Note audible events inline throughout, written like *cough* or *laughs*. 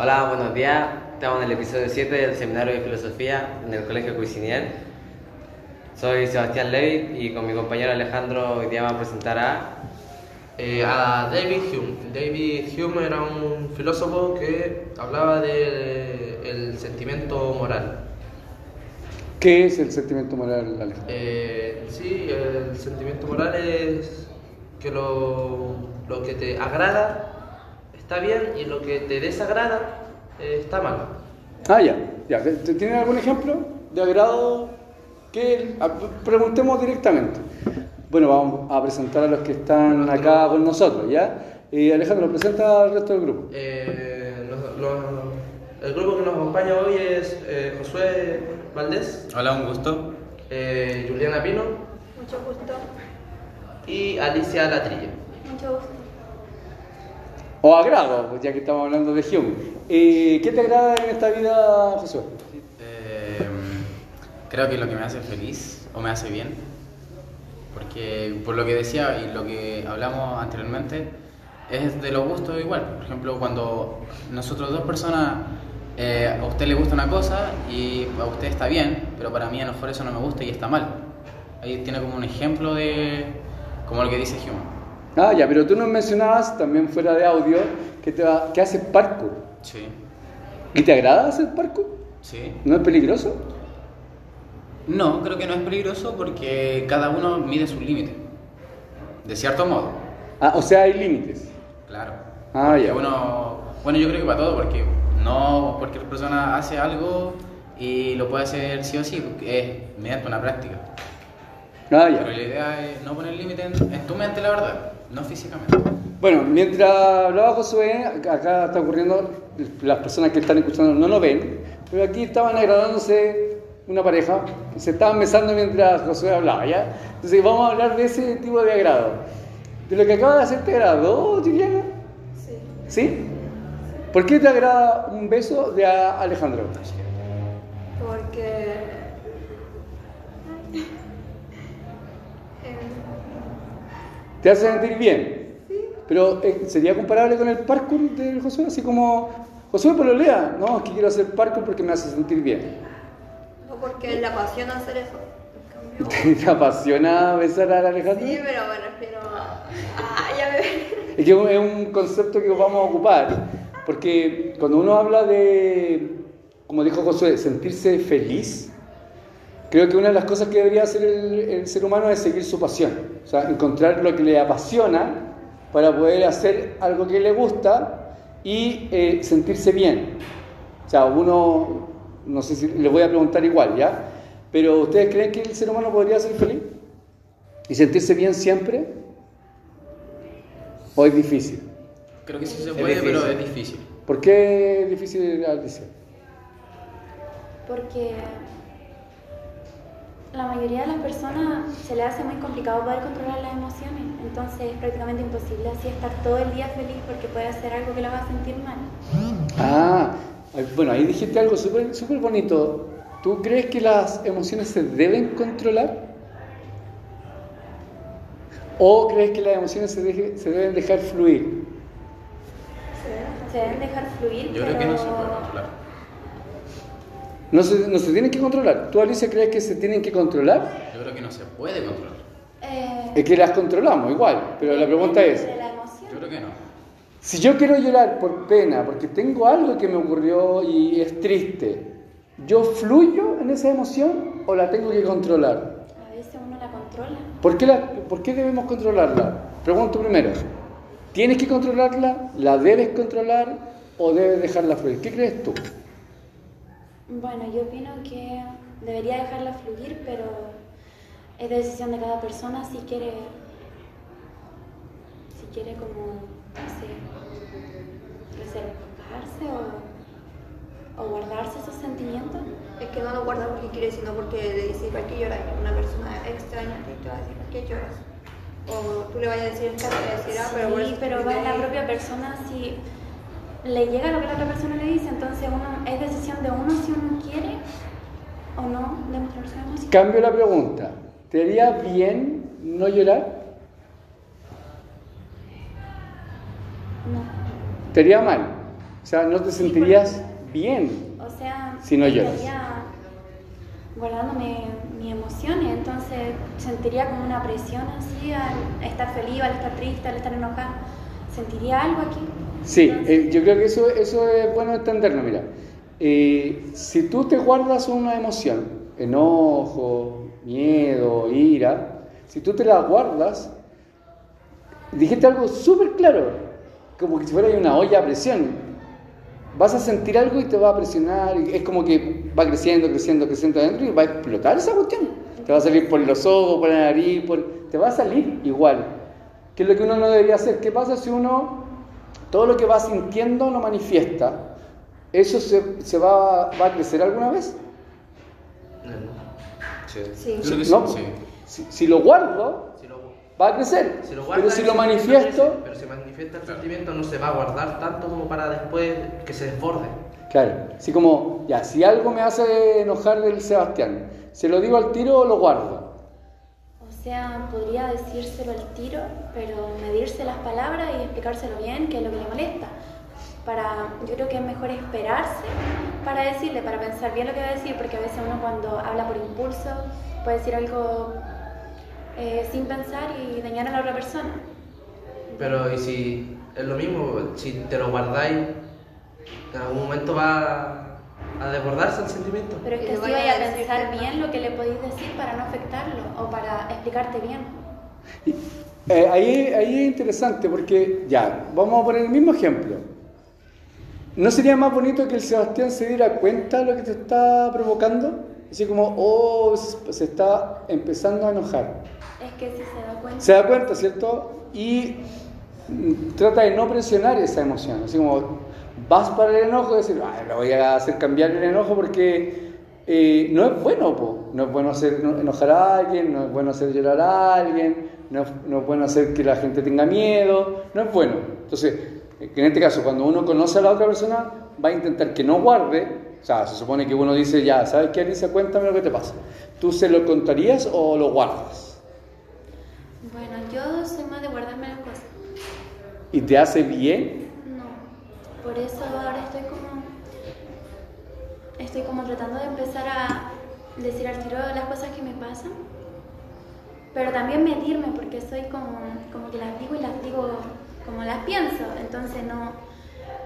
Hola, buenos días. Estamos en el episodio 7 del Seminario de Filosofía en el Colegio Cuisinier. Soy Sebastián Levy y con mi compañero Alejandro hoy día vamos a presentar a... Eh, a David Hume. David Hume era un filósofo que hablaba del sentimiento moral. ¿Qué es el sentimiento moral, Alejandro? Eh, sí, el sentimiento moral es que lo, lo que te agrada está bien y lo que te desagrada eh, está mal. Ah, ya. ya. ¿Tienen algún ejemplo de agrado? Que preguntemos directamente. Bueno, vamos a presentar a los que están acá con nosotros, ¿ya? Y Alejandro, presenta al resto del grupo. Eh, el grupo que nos acompaña hoy es eh, Josué Valdés. Hola, un gusto. Eh, Juliana Pino. Mucho gusto. Y Alicia Latrilla. Mucho gusto. O agrado, pues, ya que estamos hablando de Hume. ¿Qué te agrada en esta vida, Josué? creo que lo que me hace feliz o me hace bien porque por lo que decía y lo que hablamos anteriormente, es de los gustos igual. Por ejemplo, cuando nosotros dos personas, eh, a usted le gusta una cosa y a usted está bien, pero para mí a lo mejor eso no me gusta y está mal. Ahí tiene como un ejemplo de como lo que dice Hume. Ah, ya, pero tú nos mencionabas también fuera de audio que, te va, que haces parkour. Sí. ¿Y te agrada hacer parkour? Sí. ¿No es peligroso? No, creo que no es peligroso porque cada uno mide sus límites. De cierto modo. Ah, o sea, hay límites. Claro. Ah, ya. Uno, bueno, yo creo que para todo, porque no cualquier persona hace algo y lo puede hacer sí o sí, es mediante una práctica. Ah, ya. Pero la idea es no poner límite en, tu mente, la verdad, no físicamente. Bueno, mientras hablaba Josué, acá está ocurriendo, las personas que están escuchando no lo ven, pero aquí estaban agradándose una pareja, se estaban besando mientras Josué hablaba, ¿ya? Entonces vamos a hablar de ese tipo de agrado. ¿De lo que acaba de hacer te agradó, Juliana? Sí. ¿Sí? ¿Por qué te agrada un beso de Alejandro? Porque... ¿Te hace sentir bien? Sí. Pero eh, ¿sería comparable con el parkour de Josué? Así como, Josué, por lo lea. No, es que quiero hacer parkour porque me hace sentir bien porque le apasiona hacer eso. *laughs* ¿Te apasiona besar a Alejandro? Sí, pero me refiero a... Ah, ya me... Es que es un concepto que vamos a ocupar, porque cuando uno habla de, como dijo Josué, sentirse feliz, creo que una de las cosas que debería hacer el, ser humano es seguir su pasión, o sea, encontrar lo que le apasiona para poder hacer algo que le gusta y eh, sentirse bien. O sea, uno no sé si les voy a preguntar igual, ¿ya? Pero ¿ustedes creen que el ser humano podría ser feliz? ¿Y sentirse bien siempre? ¿O es difícil? Creo que sí se puede, pero es difícil. ¿Por qué es difícil, Alicia? Porque la mayoría de las personas se le hace muy complicado poder controlar las emociones, entonces es prácticamente imposible así estar todo el día feliz porque puede hacer algo que lo va a sentir mal. Ah, bueno, ahí dijiste algo súper super bonito. ¿Tú crees que las emociones se deben controlar? ¿O crees que las emociones se, deben dejar fluir? Se deben dejar fluir. Yo creo que no se puede controlar. No se, no se tienen que controlar. ¿Tú, Alicia, crees que se tienen que controlar? Yo creo que no se puede controlar. Eh, es que las controlamos igual, pero la pregunta es... Yo creo que no. Si yo quiero llorar por pena, porque tengo algo que me ocurrió y es triste, ¿yo fluyo en esa emoción o la tengo que controlar? A veces uno la controla. ¿Por qué, la, ¿por qué debemos controlarla? Pregunto primero, ¿tienes que controlarla? ¿La debes controlar o debes dejarla fluir? ¿Qué crees tú? Bueno, yo opino que debería dejarla fluir, pero es decisión de cada persona si quiere, si quiere como no sé, reservarse o, o, guardarse esos sentimientos. Es que no lo guarda porque quiere, sino porque le dice, ¿para qué lloras? Una persona extraña te va a decir, ¿para qué lloras? O tú le vayas a decir, te va a decir, ah, pero Sí, pero va la propia persona si le llega lo que la otra persona le dice, entonces uno, es decisión de uno si uno quiere o no demostrar su emoción. Cambio la pregunta. ¿Te haría bien no llorar? No. ¿Te haría mal? sea, no te sentirías bien. O sea, Si no lloras. estaría guardándome mis emociones, entonces sentiría como una presión así al estar feliz, al estar triste, al estar enojada. ¿Sentiría algo aquí? Sí, eh, yo creo que eso, eso es bueno entenderlo. Mira, Eh, si tú te guardas una emoción, enojo, miedo, ira, si tú te la guardas, dijiste algo súper claro, como que si fuera una olla a presión. Vas a sentir algo y te va a presionar, y es como que va creciendo, creciendo, creciendo adentro y va a explotar esa cuestión. Te va a salir por los ojos, por la nariz, por... te va a salir igual. ¿Qué es lo que uno no debería hacer? ¿Qué pasa si uno todo lo que va sintiendo lo manifiesta? ¿Eso se, se va, va a crecer alguna vez? Sí. No. sí. Si, si lo guardo, Si lo, va a crecer. si lo Pero guardas, si lo manifiesto, crece, Pero si manifiesta el sentimiento no se va a guardar tanto como para después que se desborde. claro, así como, ya, si algo me hace enojar del Sebastián, ¿se lo digo al tiro o lo guardo? Sea, podría decírselo al tiro, pero medirse las palabras y explicárselo bien, qué es lo que le molesta. Para, yo creo que es mejor esperarse para decirle, para pensar bien lo que va a decir, porque a veces uno cuando habla por impulso puede decir algo eh, sin pensar y dañar a la otra persona. Pero y si es lo mismo, si te lo guardáis, en algún momento va a desbordarse el sentimiento. Pero es que así vaya a pensar bien lo que le podéis decir para no afectarlo o para explicarte bien. Eh, ahí, ahí es interesante porque, ya, vamos a poner el mismo ejemplo. ¿No sería más bonito que el Sebastián se diera cuenta de lo que te está provocando? Así como, oh, se está empezando a enojar. Es que si se da cuenta... Se da cuenta, ¿cierto? Y mm, trata de no presionar esa emoción. Así como vas para el enojo y decir, "Ay, le voy a hacer cambiar el enojo porque eh, no es bueno, po. no es bueno hacer no- enojar a alguien, no es bueno hacer llorar a alguien, no es, no es bueno hacer que la gente tenga miedo, no es bueno. Entonces, en este caso, cuando uno conoce a la otra persona, va a intentar que no guarde. O sea, se supone que uno dice, ya, ¿sabes qué, Alicia? Cuéntame lo que te pasa. ¿Tú se lo contarías o lo guardas? Bueno, yo soy más de guardarme las cosas. ¿Y te hace bien? Por eso ahora estoy como. Estoy como tratando de empezar a decir al tiro las cosas que me pasan, pero también medirme porque soy como, como que las digo y las digo como las pienso, entonces no,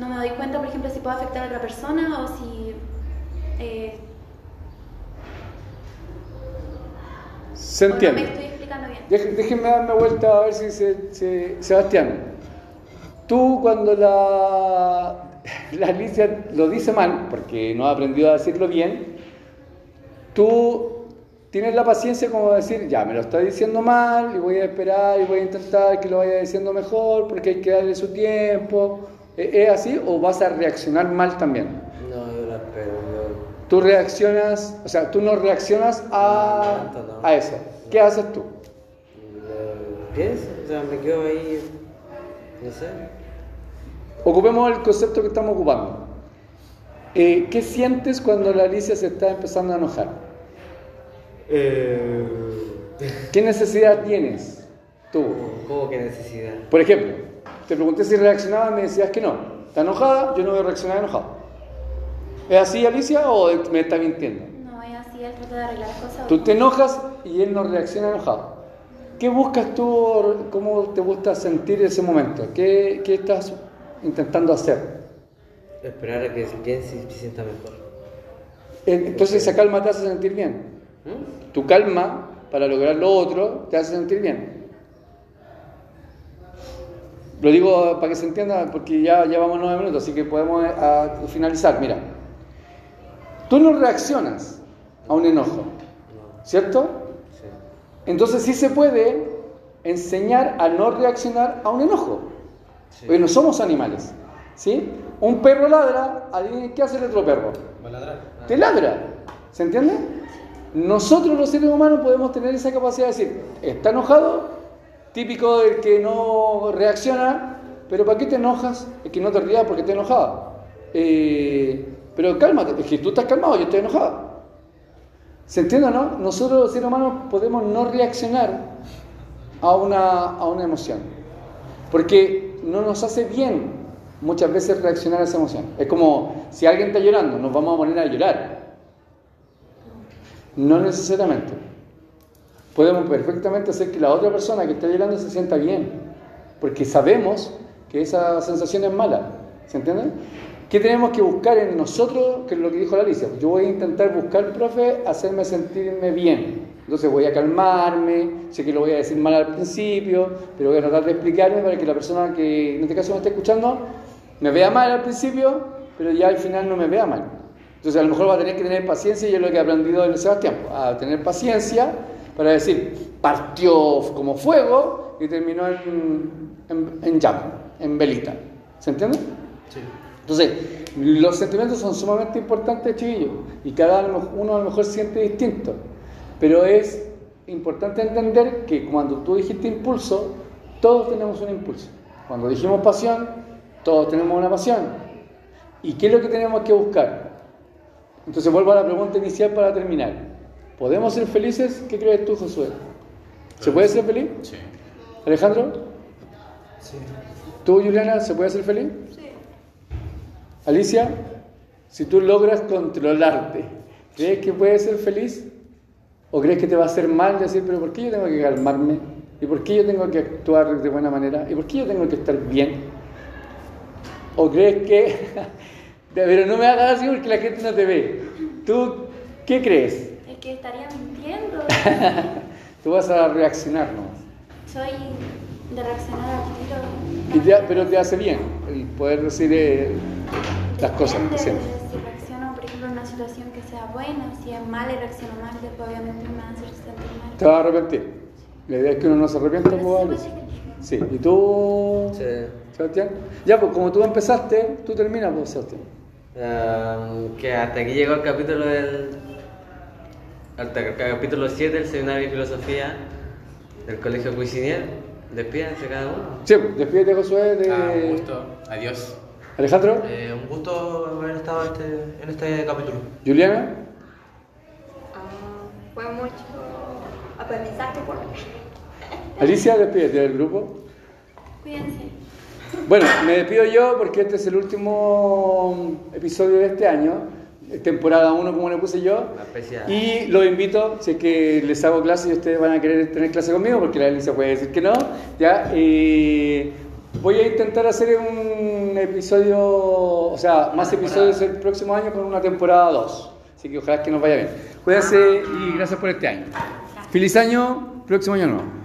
no me doy cuenta, por ejemplo, si puedo afectar a otra persona o si. eh, Se no entiende. me estoy explicando bien. Déjenme darme vuelta a ver si se, se- Sebastián, tú cuando la, la Alicia lo dice mal, porque no ha aprendido a decirlo bien, tú tienes la paciencia como de decir, ya, me lo está diciendo mal y voy a esperar y voy a intentar que lo vaya diciendo mejor porque hay que darle su tiempo. ¿E- ¿Es así o vas a reaccionar mal también? No, yo la espero. Yo... Tú reaccionas, o sea, tú no reaccionas a, No, tanto no. a eso. ¿Qué haces tú? lo pienso, o sea, me quedo ahí. Ocupemos el concepto que estamos ocupando. Eh, ¿Qué sientes cuando la Alicia se está empezando a enojar? Eh... ¿Qué necesidad tienes tú? ¿Cómo que necesidad? Por ejemplo, te pregunté si reaccionaba y me decías que no. ¿Está enojada? Yo no voy a reaccionar enojado. ¿Es así, Alicia, o me está mintiendo? No es así, él trata de arreglar cosas. Tú te enojas y él no reacciona enojado. ¿Qué buscas tú? ¿Cómo te gusta sentir ese momento? ¿Qué, qué estás intentando hacer? Esperar a que se sienta mejor. Entonces esa calma te hace sentir bien. ¿Mm? Tu calma para lograr lo otro te hace sentir bien. Lo digo para que se entienda porque ya llevamos nueve minutos, así que podemos eh, a- finalizar. Mira, tú no reaccionas a un enojo, No. ¿cierto? Entonces sí se puede enseñar a no reaccionar a un enojo. Sí. Porque no somos animales, ¿sí? Un perro ladra, qué hace el otro perro. ¿Va a ladrar? te ladra. ¿Se entiende? Nosotros los seres humanos podemos tener esa capacidad de decir, está enojado, típico del que no reacciona, pero ¿para qué te enojas? Es que no te rías porque te enojado. Eh, pero cálmate, es que tú estás calmado, yo estoy enojado. ¿Se entiende o no? Nosotros los seres humanos podemos no reaccionar a una, a una emoción, porque no nos hace bien muchas veces reaccionar a esa emoción. Es como si alguien está llorando, nos vamos a poner a llorar. No necesariamente. Podemos perfectamente hacer que la otra persona que está llorando se sienta bien, porque sabemos que esa sensación es mala. ¿Se entiende? ¿Qué tenemos que buscar en nosotros? Que es lo que dijo la Alicia. Yo voy a intentar buscar, profe, hacerme sentirme bien. Entonces voy a calmarme, sé que lo voy a decir mal al principio, pero voy a tratar de explicarme para que la persona que en este caso me está escuchando me vea mal al principio, pero ya al final no me vea mal. Entonces a lo mejor va a tener que tener paciencia, y es lo que he aprendido en Sebastián, a tener paciencia para decir, partió como fuego y terminó en, en, en llama, en velita. ¿Se entiende? Sí. Entonces, los sentimientos son sumamente importantes, chiquillos, y cada uno a lo mejor siente distinto. Pero es importante entender que cuando tú dijiste impulso, todos tenemos un impulso. Cuando dijimos pasión, todos tenemos una pasión. ¿Y qué es lo que tenemos que buscar? Entonces vuelvo a la pregunta inicial para terminar. ¿Podemos ser felices? ¿Qué crees tú, Josué? ¿Se puede ser feliz? Sí. Alejandro, Sí. ¿tú, Juliana, se puede ser feliz? Alicia, si tú logras controlarte, ¿crees que puedes ser feliz? ¿O crees que te va a hacer mal decir, pero ¿por qué yo tengo que calmarme? ¿Y por qué yo tengo que actuar de buena manera? ¿Y por qué yo tengo que estar bien? ¿O crees que... *laughs* pero no me hagas así porque la gente no te ve. ¿Tú qué crees? Es que estaría mintiendo. *laughs* Tú vas a reaccionar, ¿no? Soy de reaccionar al Y tiro. te- pero te hace bien el poder decir eh, las cosas que sientes. si reacciono, por ejemplo, en una situación que sea buena, si es mala y reacciono mal, después obviamente me va a hacer sentir mal. Te vas a arrepentir. La idea es que uno no se arrepienta, pues, Alicia. pues, Sí, ¿y tú, Sí. Sebastián? Ya, pues como tú empezaste, tú terminas, pues, Sebastián. Um, que hasta aquí llegó el capítulo del. Hasta el capítulo 7 del seminario de filosofía del Colegio Cuisinier. Despídense cada uno. Sí, despídete, Josué, de... Ah, un gusto. Adiós. Alejandro, Eh, un gusto haber estado este, en este capítulo. Juliana, Ah, fue mucho aprendizaje por mí. *laughs* Alicia, despídete del grupo. Cuídense. Bueno, me despido yo porque este es el último episodio de este año, temporada 1 como le puse yo. Y los invito, si es que les hago clase y ustedes van a querer tener clase conmigo, porque la Alicia puede decir que no, ya. eh, voy a intentar hacer un episodio, o sea, más episodios el próximo año con una temporada 2. Así que ojalá que nos vaya bien. Cuídense y gracias por este año. Feliz año, próximo año nuevo.